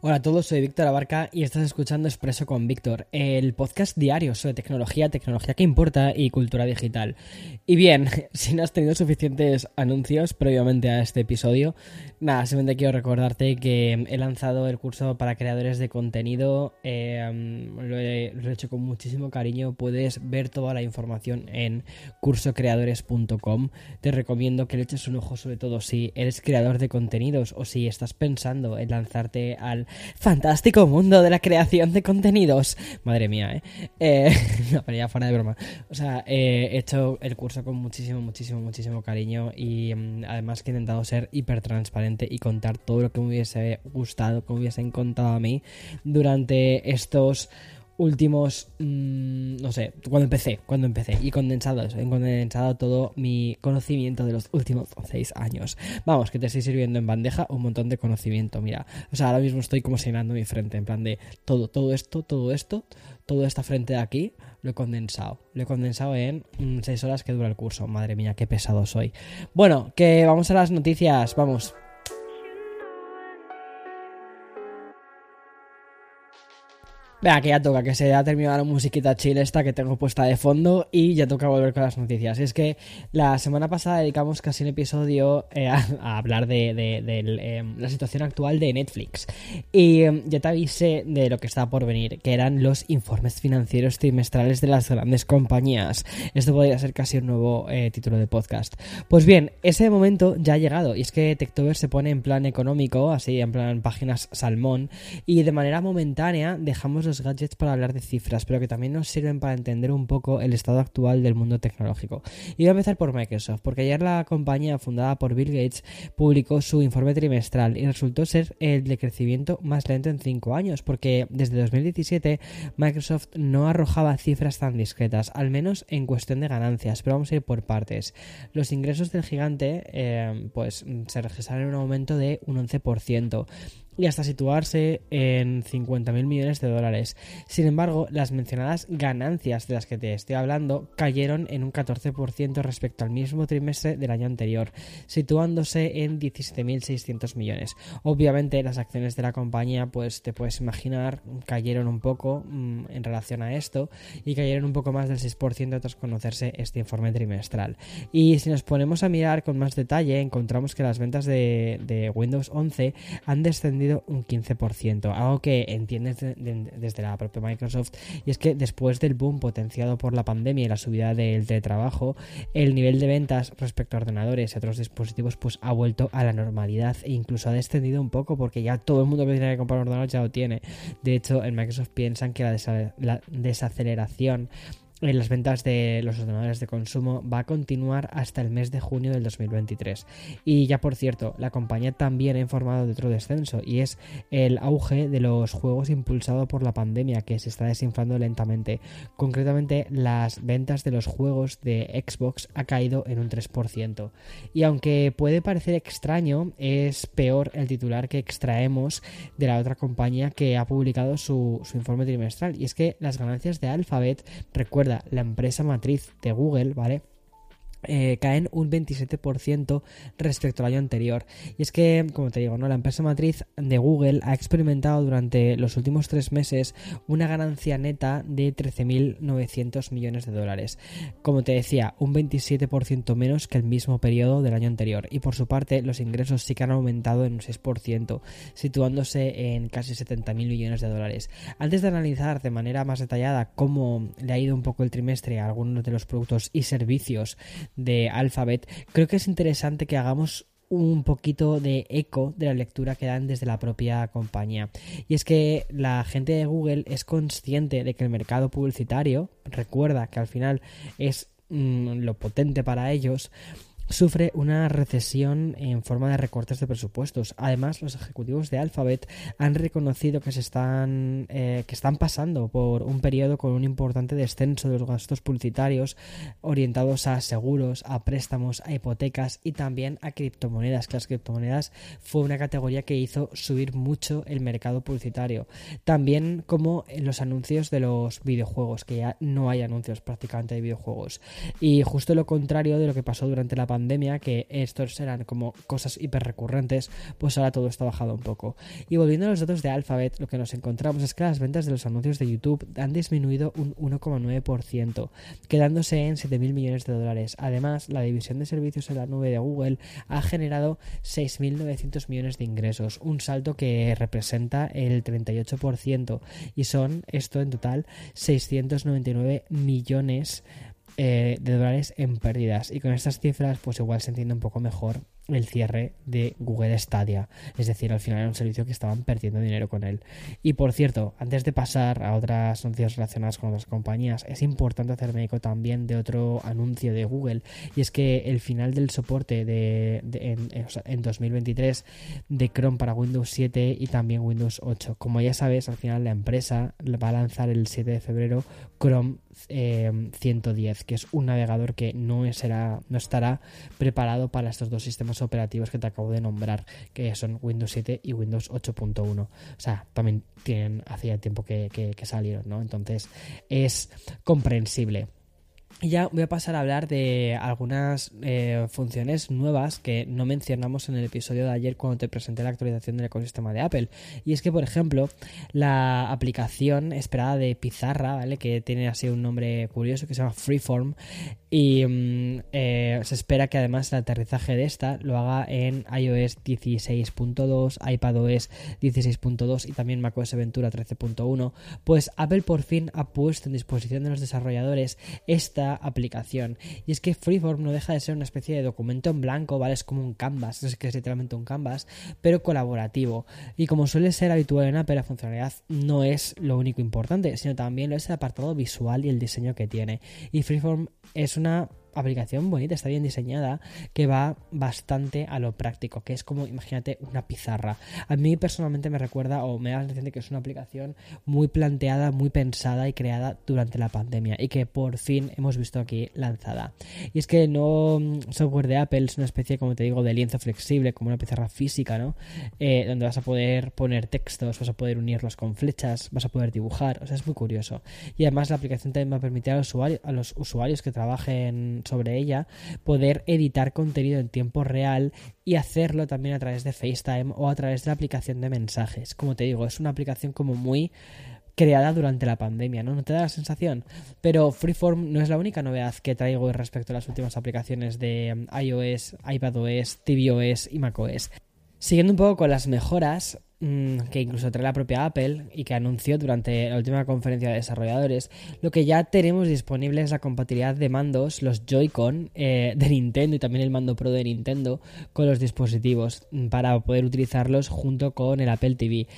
Hola a todos, soy Víctor Abarca y estás escuchando Expreso con Víctor, el podcast diario sobre tecnología, tecnología que importa y cultura digital. Y bien, si no has tenido suficientes anuncios previamente a este episodio, nada, simplemente quiero recordarte que he lanzado el curso para creadores de contenido, he, lo, he, hecho con muchísimo cariño, puedes ver toda la información en cursocreadores.com. Te recomiendo que le eches un ojo sobre todo si eres creador de contenidos o si estás pensando en lanzarte al fantástico mundo de la creación de contenidos. Madre mía, ¿eh? eh no, pero ya fuera de broma. O sea, eh, he hecho el curso con muchísimo, muchísimo, muchísimo cariño y um, además que he intentado ser hiper transparente y contar todo lo que me hubiese gustado, que me hubiesen contado a mí durante estos últimos, mmm, no sé, cuando empecé, cuando empecé, y condensado eso, he condensado todo mi conocimiento de los últimos seis años. Vamos, que te estoy sirviendo en bandeja un montón de conocimiento, mira. O sea, ahora mismo estoy como llenando mi frente, en plan de todo, todo esto, todo esto, toda esta frente de aquí, lo he condensado. Lo he condensado en mmm, seis horas que dura el curso. Madre mía, qué pesado soy. Bueno, que vamos a las noticias, vamos. Venga, que ya toca, que se ha terminado la musiquita chill esta que tengo puesta de fondo y ya toca volver con las noticias. Es que la semana pasada dedicamos casi un episodio eh, a, hablar de, de, eh, la situación actual de Netflix. Y eh, ya te avisé de lo que estaba por venir, que eran los informes financieros trimestrales de las grandes compañías. Esto podría ser casi un nuevo eh, título de podcast. Pues bien, ese momento ya ha llegado y es que Techtober se pone en plan económico, así en plan páginas salmón, y de manera momentánea dejamos los gadgets para hablar de cifras, pero que también nos sirven para entender un poco el estado actual del mundo tecnológico. Y voy a empezar por Microsoft, porque ayer la compañía fundada por Bill Gates publicó su informe trimestral y resultó ser el de crecimiento más lento en 5 años, porque desde 2017 Microsoft no arrojaba cifras tan discretas, al menos en cuestión de ganancias, pero vamos a ir por partes. Los ingresos del gigante eh, pues se registraron en un aumento de un 11% y hasta situarse en 50.000 millones de dólares. Sin embargo, las mencionadas ganancias de las que te estoy hablando cayeron en un 14% respecto al mismo trimestre del año anterior, situándose en 17.600 millones. Obviamente las acciones de la compañía, pues te puedes imaginar, cayeron un poco mmm, en relación a esto y cayeron un poco más del 6% tras conocerse este informe trimestral. Y si nos ponemos a mirar con más detalle, encontramos que las ventas de Windows 11 han descendido un 15%, algo que entiendes de, de, desde la propia Microsoft, y es que después del boom potenciado por la pandemia y la subida del teletrabajo, el nivel de ventas respecto a ordenadores y otros dispositivos pues ha vuelto a la normalidad e incluso ha descendido un poco porque ya todo el mundo que tiene que comprar un ordenador ya lo tiene. De hecho, en Microsoft piensan que la desaceleración en las ventas de los ordenadores de consumo va a continuar hasta el mes de junio del 2023. Y ya por cierto, la compañía también ha informado de otro descenso y es el auge de los juegos impulsado por la pandemia que se está desinflando lentamente. Concretamente, las ventas de los juegos de Xbox ha caído en un 3%. Y aunque puede parecer extraño, es peor el titular que extraemos de la otra compañía que ha publicado su, su informe trimestral. Y es que las ganancias de Alphabet, recuerda, la empresa matriz de Google, ¿vale? Eh, caen un 27% respecto al año anterior. Y es que, como te digo, ¿no? la empresa matriz de Google ha experimentado durante los últimos tres meses una ganancia neta de 13.900 millones de dólares. Como te decía, un 27% menos que el mismo periodo del año anterior. Y por su parte, los ingresos sí que han aumentado en un 6%, situándose en casi 70.000 millones de dólares. Antes de analizar de manera más detallada cómo le ha ido un poco el trimestre a algunos de los productos y servicios de Alphabet, creo que es interesante que hagamos un poquito de eco de la lectura que dan desde la propia compañía. Y es que la gente de Google es consciente de que el mercado publicitario, recuerda que al final es mmm, lo potente para ellos, sufre una recesión en forma de recortes de presupuestos. Además, los ejecutivos de Alphabet han reconocido que se están eh, que están pasando por un periodo con un importante descenso de los gastos publicitarios orientados a seguros, a préstamos, a hipotecas y también a criptomonedas. Las criptomonedas fue una categoría que hizo subir mucho el mercado publicitario. También como los anuncios de los videojuegos, que ya no hay anuncios prácticamente de videojuegos. Y justo lo contrario de lo que pasó durante la pandemia, que estos eran como cosas hiper recurrentes, pues ahora todo está bajado un poco. Y volviendo a los datos de Alphabet, lo que nos encontramos es que las ventas de los anuncios de YouTube han disminuido un 1,9%, quedándose en 7.000 millones de dólares. Además, la división de servicios en la nube de Google ha generado 6.900 millones de ingresos, un salto que representa el 38% y son esto en total 699 millones eh, de dólares en pérdidas. Y con estas cifras, pues igual se entiende un poco mejor el cierre de Google Stadia. Es decir, al final era un servicio que estaban perdiendo dinero con él. Y por cierto, antes de pasar a otras noticias relacionadas con otras compañías, es importante hacerme eco también de otro anuncio de Google. Y es que el final del soporte de, en, en, 2023 de Chrome para Windows 7 y también Windows 8. Como ya sabes, al final la empresa va a lanzar el 7 de febrero Chrome 110, eh, que es un navegador que no, será, no estará preparado para estos dos sistemas operativos que te acabo de nombrar, que son Windows 7 y Windows 8.1. O sea, también tienen hacía tiempo que, que salieron, ¿no? Entonces es comprensible. Y ya voy a pasar a hablar de algunas eh, funciones nuevas que no mencionamos en el episodio de ayer cuando te presenté la actualización del ecosistema de Apple. Y es que, por ejemplo, la aplicación esperada de Pizarra, ¿vale? Que tiene así un nombre curioso que se llama Freeform. Y mm, eh, se espera que además el aterrizaje de esta lo haga en iOS 16.2, iPadOS 16.2 y también macOS Ventura 13.1. Pues Apple por fin ha puesto en disposición de los desarrolladores esta aplicación. Y es que Freeform no deja de ser una especie de documento en blanco, ¿vale? Es como un canvas, es que es literalmente un canvas, pero colaborativo. Y como suele ser habitual en Apple, la funcionalidad no es lo único importante, sino también lo es el apartado visual y el diseño que tiene. Y Freeform es una aplicación bonita, está bien diseñada, que va bastante a lo práctico, que es como, imagínate, una pizarra. A mí personalmente me recuerda o me da la sensación de que es una aplicación muy planteada, muy pensada y creada durante la pandemia y que por fin hemos visto aquí lanzada. Y es que no mm, software de Apple es una especie, como te digo, de lienzo flexible, como una pizarra física, ¿no? Eh, donde vas a poder poner textos, vas a poder unirlos con flechas, vas a poder dibujar, o sea, es muy curioso. Y además la aplicación también va a permitir a los usuarios, a los usuarios que trabajen sobre ella, poder editar contenido en tiempo real y hacerlo también a través de FaceTime o a través de la aplicación de mensajes. Como te digo, es una aplicación como muy creada durante la pandemia, ¿no? ¿No te da la sensación? Pero Freeform no es la única novedad que traigo respecto a las últimas aplicaciones de um, iOS, iPadOS, tvOS y macOS. Siguiendo un poco con las mejoras, que incluso trae la propia Apple y que anunció durante la última conferencia de desarrolladores, lo que ya tenemos disponible es la compatibilidad de mandos, los Joy-Con eh, de Nintendo y también el mando Pro de Nintendo con los dispositivos mm, para poder utilizarlos junto con el Apple TV.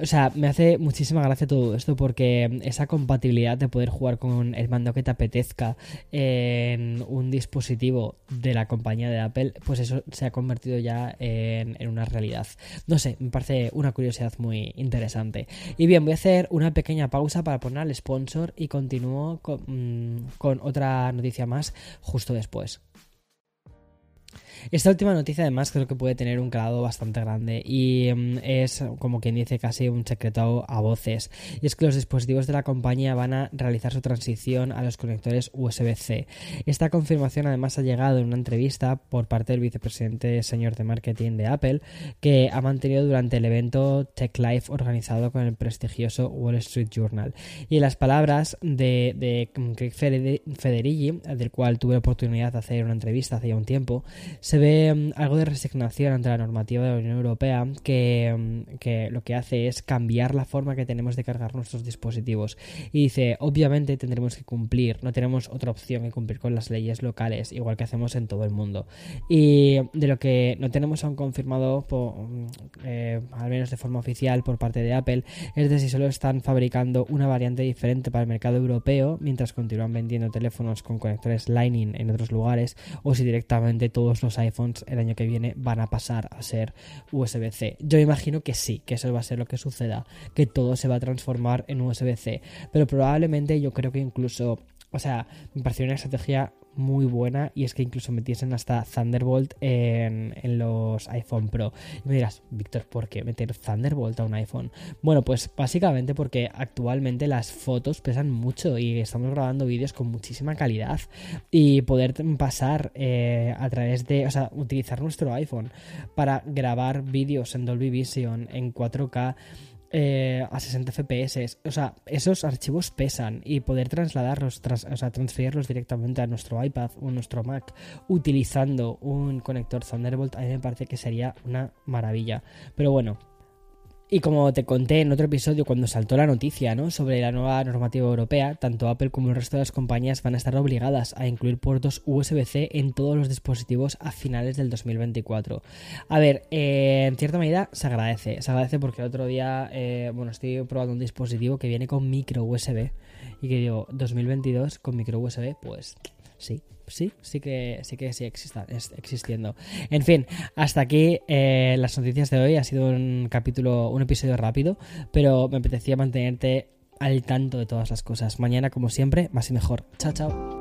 O sea, me hace muchísima gracia todo esto porque esa compatibilidad de poder jugar con el mando que te apetezca en un dispositivo de la compañía de Apple, pues eso se ha convertido ya en, en una realidad. No sé, me parece una curiosidad muy interesante. Y bien, voy a hacer una pequeña pausa para poner al sponsor y continúo con, mm, con otra noticia más justo después. Esta última noticia además creo que puede tener un calado bastante grande y mm, es como quien dice casi un secreto a voces y es que los dispositivos de la compañía van a realizar su transición a los conectores USB-C. Esta confirmación además ha llegado en una entrevista por parte del vicepresidente señor de marketing de Apple que ha mantenido durante el evento Tech Life organizado con el prestigioso Wall Street Journal y en las palabras de, de Craig Federighi del cual tuve la oportunidad de hacer una entrevista hace ya un tiempo se ve mm, algo de resignación ante la normativa de la Unión Europea que, mm, que lo que hace es cambiar la forma que tenemos de cargar nuestros dispositivos. Y dice, obviamente tendremos que cumplir, no tenemos otra opción que cumplir con las leyes locales, igual que hacemos en todo el mundo. Y de lo que no tenemos aún confirmado, eh, al menos de forma oficial por parte de Apple, es de si solo están fabricando una variante diferente para el mercado europeo, mientras continúan vendiendo teléfonos con conectores Lightning en otros lugares, o si directamente todos los iPhones el año que viene van a pasar a ser USB-C. Yo imagino que sí, que eso va a ser lo que suceda, que todo se va a transformar en USB-C, pero probablemente yo creo que incluso o sea, me pareció una estrategia muy buena y es que incluso metiesen hasta Thunderbolt en, los iPhone Pro. Y me dirás, Víctor, ¿por qué meter Thunderbolt a un iPhone? Bueno, pues básicamente porque actualmente las fotos pesan mucho y estamos grabando vídeos con muchísima calidad y poder pasar eh, a través de, o sea, utilizar nuestro iPhone para grabar vídeos en Dolby Vision en 4K eh, a 60 FPS. O sea, esos archivos pesan y poder trasladarlos, o sea, transferirlos directamente a nuestro iPad o nuestro Mac utilizando un conector Thunderbolt, a mí me parece que sería una maravilla. Pero bueno, y como te conté en otro episodio cuando saltó la noticia ¿no? sobre la nueva normativa europea, tanto Apple como el resto de las compañías van a estar obligadas a incluir puertos USB-C en todos los dispositivos a finales del 2024. A ver, eh, en cierta medida se agradece, se agradece porque el otro día, eh, bueno, estoy probando un dispositivo que viene con micro USB y que digo, 2022 con micro USB, pues sí, sí, sí que sí que sí exista, existiendo. En fin, hasta aquí eh, las noticias de hoy. Ha sido un capítulo, un episodio rápido, pero me apetecía mantenerte al tanto de todas las cosas. Mañana, como siempre, más y mejor. Chao, chao.